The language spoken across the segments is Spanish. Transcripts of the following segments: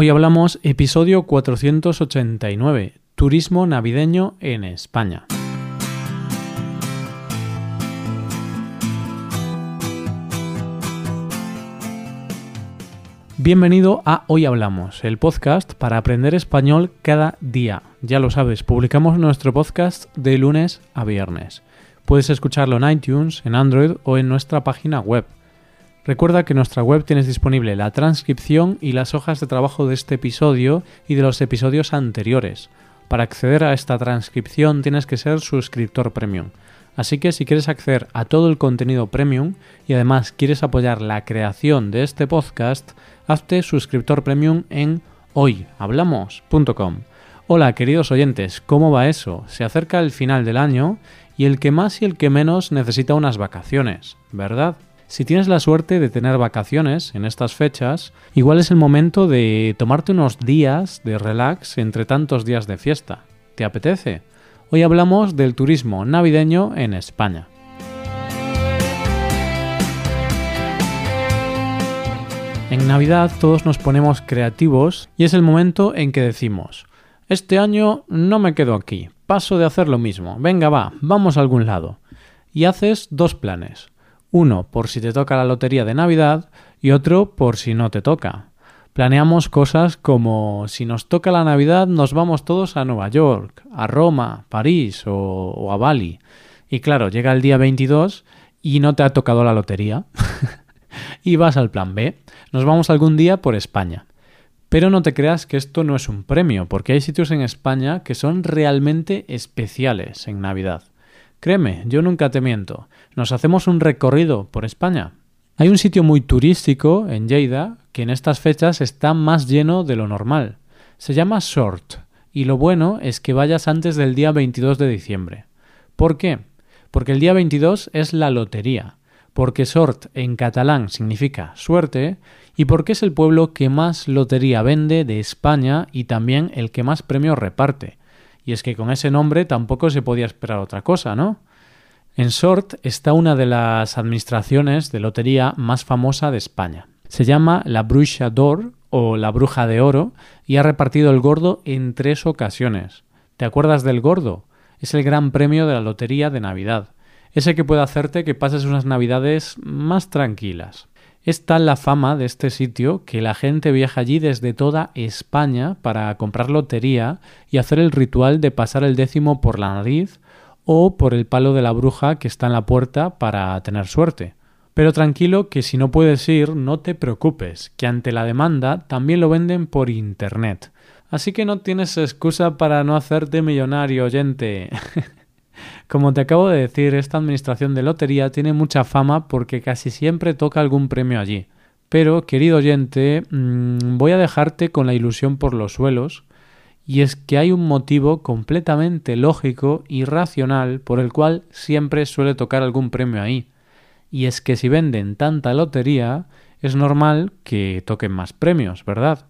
Hoy hablamos episodio 489, Turismo navideño en España. Bienvenido a Hoy Hablamos, el podcast para aprender español cada día. Ya lo sabes, publicamos nuestro podcast de lunes a viernes. Puedes escucharlo en iTunes, en Android o en nuestra página web Recuerda que en nuestra web tienes disponible la transcripción y las hojas de trabajo de este episodio y de los episodios anteriores. Para acceder a esta transcripción tienes que ser suscriptor premium. Así que si quieres acceder a todo el contenido premium y además quieres apoyar la creación de este podcast, hazte suscriptor premium en hoyhablamos.com. Hola queridos oyentes, ¿cómo va eso? Se acerca el final del año y el que más y el que menos necesita unas vacaciones, ¿verdad? Si tienes la suerte de tener vacaciones en estas fechas, igual es el momento de tomarte unos días de relax entre tantos días de fiesta. ¿Te apetece? Hoy hablamos del turismo navideño en España. En Navidad todos nos ponemos creativos y es el momento en que decimos, este año no me quedo aquí, paso de hacer lo mismo, venga va, vamos a algún lado. Y haces dos planes. Uno por si te toca la lotería de Navidad y otro por si no te toca. Planeamos cosas como si nos toca la Navidad nos vamos todos a Nueva York, a Roma, París o, a Bali. Y claro, llega el día 22 y no te ha tocado la lotería. y vas al plan B. Nos vamos algún día por España. Pero no te creas que esto no es un premio, porque hay sitios en España que son realmente especiales en Navidad. Créeme, yo nunca te miento. Nos hacemos un recorrido por España. Hay un sitio muy turístico en Lleida que en estas fechas está más lleno de lo normal. Se llama Sort y lo bueno es que vayas antes del día 22 de diciembre. ¿Por qué? Porque el día 22 es la lotería, porque Sort en catalán significa suerte y porque es el pueblo que más lotería vende de España y también el que más premios reparte. Y es que con ese nombre tampoco se podía esperar otra cosa, ¿no? En Sort está una de las administraciones de lotería más famosa de España. Se llama la Bruxa d'Or o la Bruja de Oro y ha repartido el gordo en tres ocasiones. ¿Te acuerdas del gordo? Es el gran premio de la lotería de Navidad. Ese que puede hacerte que pases unas Navidades más tranquilas. Es tal la fama de este sitio que la gente viaja allí desde toda España para comprar lotería y hacer el ritual de pasar el décimo por la nariz o por el palo de la bruja que está en la puerta para tener suerte. Pero tranquilo que si no puedes ir, no te preocupes, que ante la demanda también lo venden por Internet. Así que no tienes excusa para no hacerte millonario, oyente. Como te acabo de decir, esta administración de lotería tiene mucha fama porque casi siempre toca algún premio allí. Pero, querido oyente, mm, voy a dejarte con la ilusión por los suelos, y es que hay un motivo completamente lógico y racional por el cual siempre suele tocar algún premio ahí. Y es que si venden tanta lotería, es normal que toquen más premios, ¿verdad?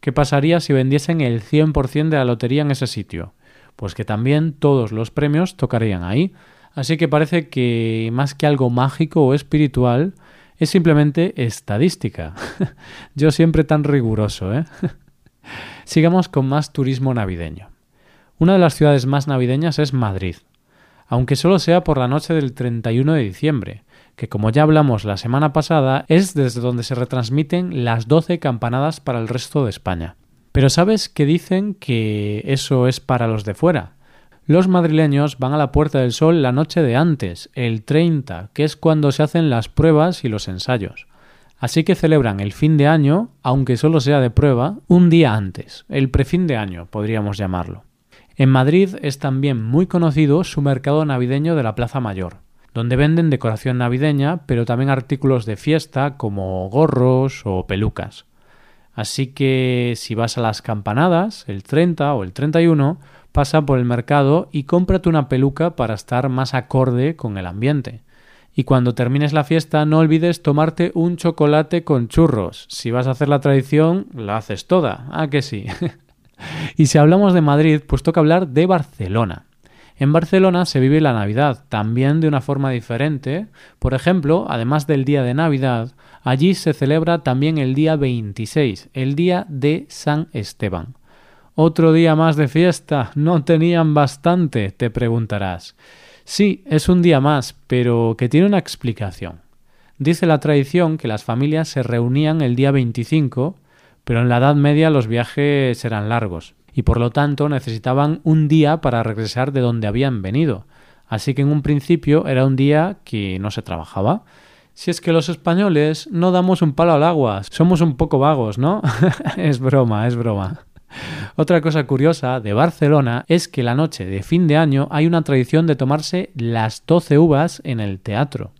¿Qué pasaría si vendiesen el 100% de la lotería en ese sitio? Pues que también todos los premios tocarían ahí. Así que parece que más que algo mágico o espiritual, es simplemente estadística. Yo siempre tan riguroso, ¿eh? Sigamos con más turismo navideño. Una de las ciudades más navideñas es Madrid, aunque solo sea por la noche del 31 de diciembre, que como ya hablamos la semana pasada, es desde donde se retransmiten las 12 campanadas para el resto de España. Pero ¿sabes que dicen que eso es para los de fuera? Los madrileños van a la Puerta del Sol la noche de antes, el 30, que es cuando se hacen las pruebas y los ensayos. Así que celebran el fin de año, aunque solo sea de prueba, un día antes, el prefin de año, podríamos llamarlo. En Madrid es también muy conocido su mercado navideño de la Plaza Mayor, donde venden decoración navideña, pero también artículos de fiesta como gorros o pelucas. Así que si vas a las campanadas, el 30 o el 31, pasa por el mercado y cómprate una peluca para estar más acorde con el ambiente. Y cuando termines la fiesta no olvides tomarte un chocolate con churros. Si vas a hacer la tradición, la haces toda. Ah, que sí. y si hablamos de Madrid, pues toca hablar de Barcelona. En Barcelona se vive la Navidad también de una forma diferente. Por ejemplo, además del día de Navidad, allí se celebra también el día 26, el día de San Esteban. Otro día más de fiesta. ¿No tenían bastante? te preguntarás. Sí, es un día más, pero que tiene una explicación. Dice la tradición que las familias se reunían el día 25, pero en la Edad Media los viajes eran largos y por lo tanto necesitaban un día para regresar de donde habían venido. Así que en un principio era un día que no se trabajaba. Si es que los españoles no damos un palo al agua, somos un poco vagos, ¿no? es broma, es broma. Otra cosa curiosa de Barcelona es que la noche de fin de año hay una tradición de tomarse las doce uvas en el teatro.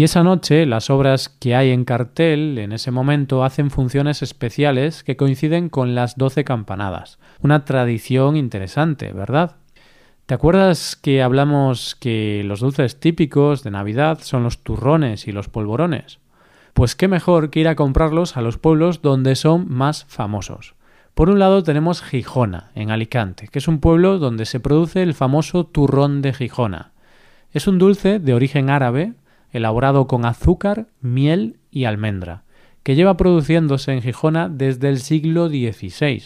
Y esa noche las obras que hay en cartel en ese momento hacen funciones especiales que coinciden con las doce campanadas. Una tradición interesante, ¿verdad? ¿Te acuerdas que hablamos que los dulces típicos de Navidad son los turrones y los polvorones? Pues qué mejor que ir a comprarlos a los pueblos donde son más famosos. Por un lado tenemos Gijona, en Alicante, que es un pueblo donde se produce el famoso turrón de Gijona. Es un dulce de origen árabe, elaborado con azúcar, miel y almendra, que lleva produciéndose en Gijona desde el siglo XVI.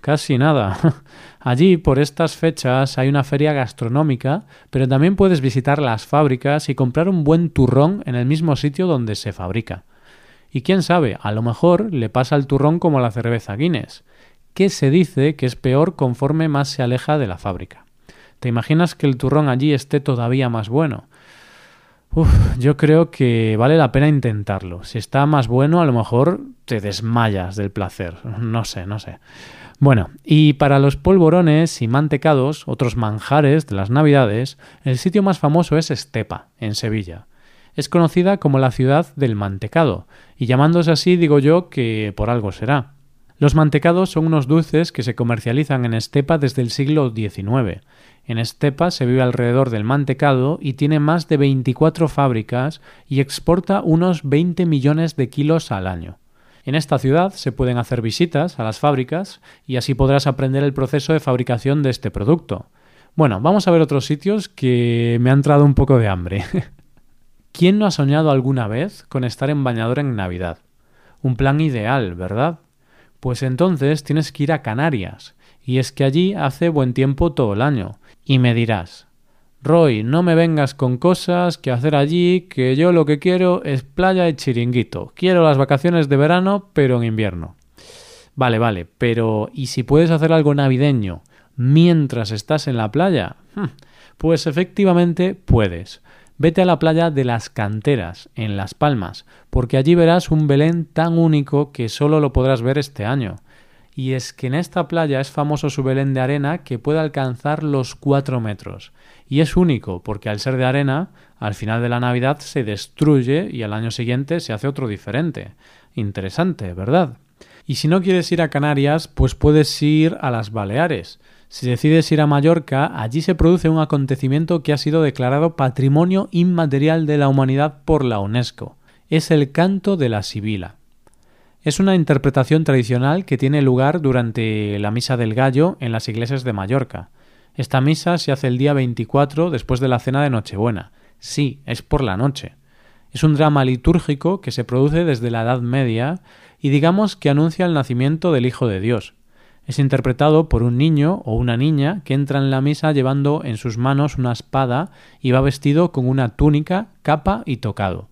Casi nada. Allí, por estas fechas, hay una feria gastronómica, pero también puedes visitar las fábricas y comprar un buen turrón en el mismo sitio donde se fabrica. Y quién sabe, a lo mejor le pasa al turrón como la cerveza Guinness, que se dice que es peor conforme más se aleja de la fábrica. ¿Te imaginas que el turrón allí esté todavía más bueno? Uf, yo creo que vale la pena intentarlo. Si está más bueno, a lo mejor te desmayas del placer. No sé, no sé. Bueno, y para los polvorones y mantecados, otros manjares de las Navidades, el sitio más famoso es Estepa, en Sevilla. Es conocida como la ciudad del mantecado, y llamándose así digo yo que por algo será. Los mantecados son unos dulces que se comercializan en Estepa desde el siglo XIX. En Estepa se vive alrededor del mantecado y tiene más de 24 fábricas y exporta unos 20 millones de kilos al año. En esta ciudad se pueden hacer visitas a las fábricas y así podrás aprender el proceso de fabricación de este producto. Bueno, vamos a ver otros sitios que me han entrado un poco de hambre. ¿Quién no ha soñado alguna vez con estar en bañador en Navidad? Un plan ideal, ¿verdad? Pues entonces tienes que ir a Canarias, y es que allí hace buen tiempo todo el año. Y me dirás, Roy, no me vengas con cosas que hacer allí, que yo lo que quiero es playa y chiringuito. Quiero las vacaciones de verano, pero en invierno. Vale, vale, pero ¿y si puedes hacer algo navideño mientras estás en la playa? Hmm, pues efectivamente puedes. Vete a la playa de las Canteras, en Las Palmas, porque allí verás un Belén tan único que solo lo podrás ver este año. Y es que en esta playa es famoso su Belén de arena que puede alcanzar los cuatro metros. Y es único, porque al ser de arena, al final de la Navidad se destruye y al año siguiente se hace otro diferente. Interesante, ¿verdad? Y si no quieres ir a Canarias, pues puedes ir a las Baleares. Si decides ir a Mallorca, allí se produce un acontecimiento que ha sido declarado Patrimonio Inmaterial de la Humanidad por la UNESCO. Es el canto de la Sibila. Es una interpretación tradicional que tiene lugar durante la Misa del Gallo en las iglesias de Mallorca. Esta misa se hace el día 24 después de la cena de Nochebuena. Sí, es por la noche. Es un drama litúrgico que se produce desde la Edad Media y digamos que anuncia el nacimiento del Hijo de Dios es interpretado por un niño o una niña que entra en la misa llevando en sus manos una espada y va vestido con una túnica, capa y tocado.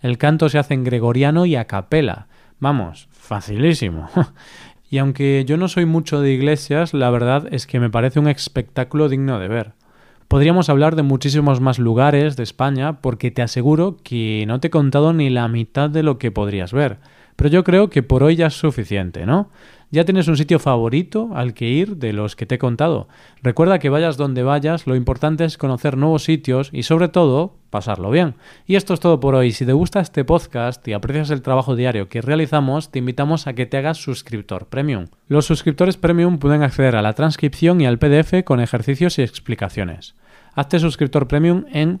El canto se hace en gregoriano y a capela. Vamos, facilísimo. y aunque yo no soy mucho de iglesias, la verdad es que me parece un espectáculo digno de ver. Podríamos hablar de muchísimos más lugares de España porque te aseguro que no te he contado ni la mitad de lo que podrías ver. Pero yo creo que por hoy ya es suficiente, ¿no? Ya tienes un sitio favorito al que ir de los que te he contado. Recuerda que vayas donde vayas, lo importante es conocer nuevos sitios y sobre todo pasarlo bien. Y esto es todo por hoy. Si te gusta este podcast y aprecias el trabajo diario que realizamos, te invitamos a que te hagas suscriptor premium. Los suscriptores premium pueden acceder a la transcripción y al PDF con ejercicios y explicaciones. Hazte suscriptor premium en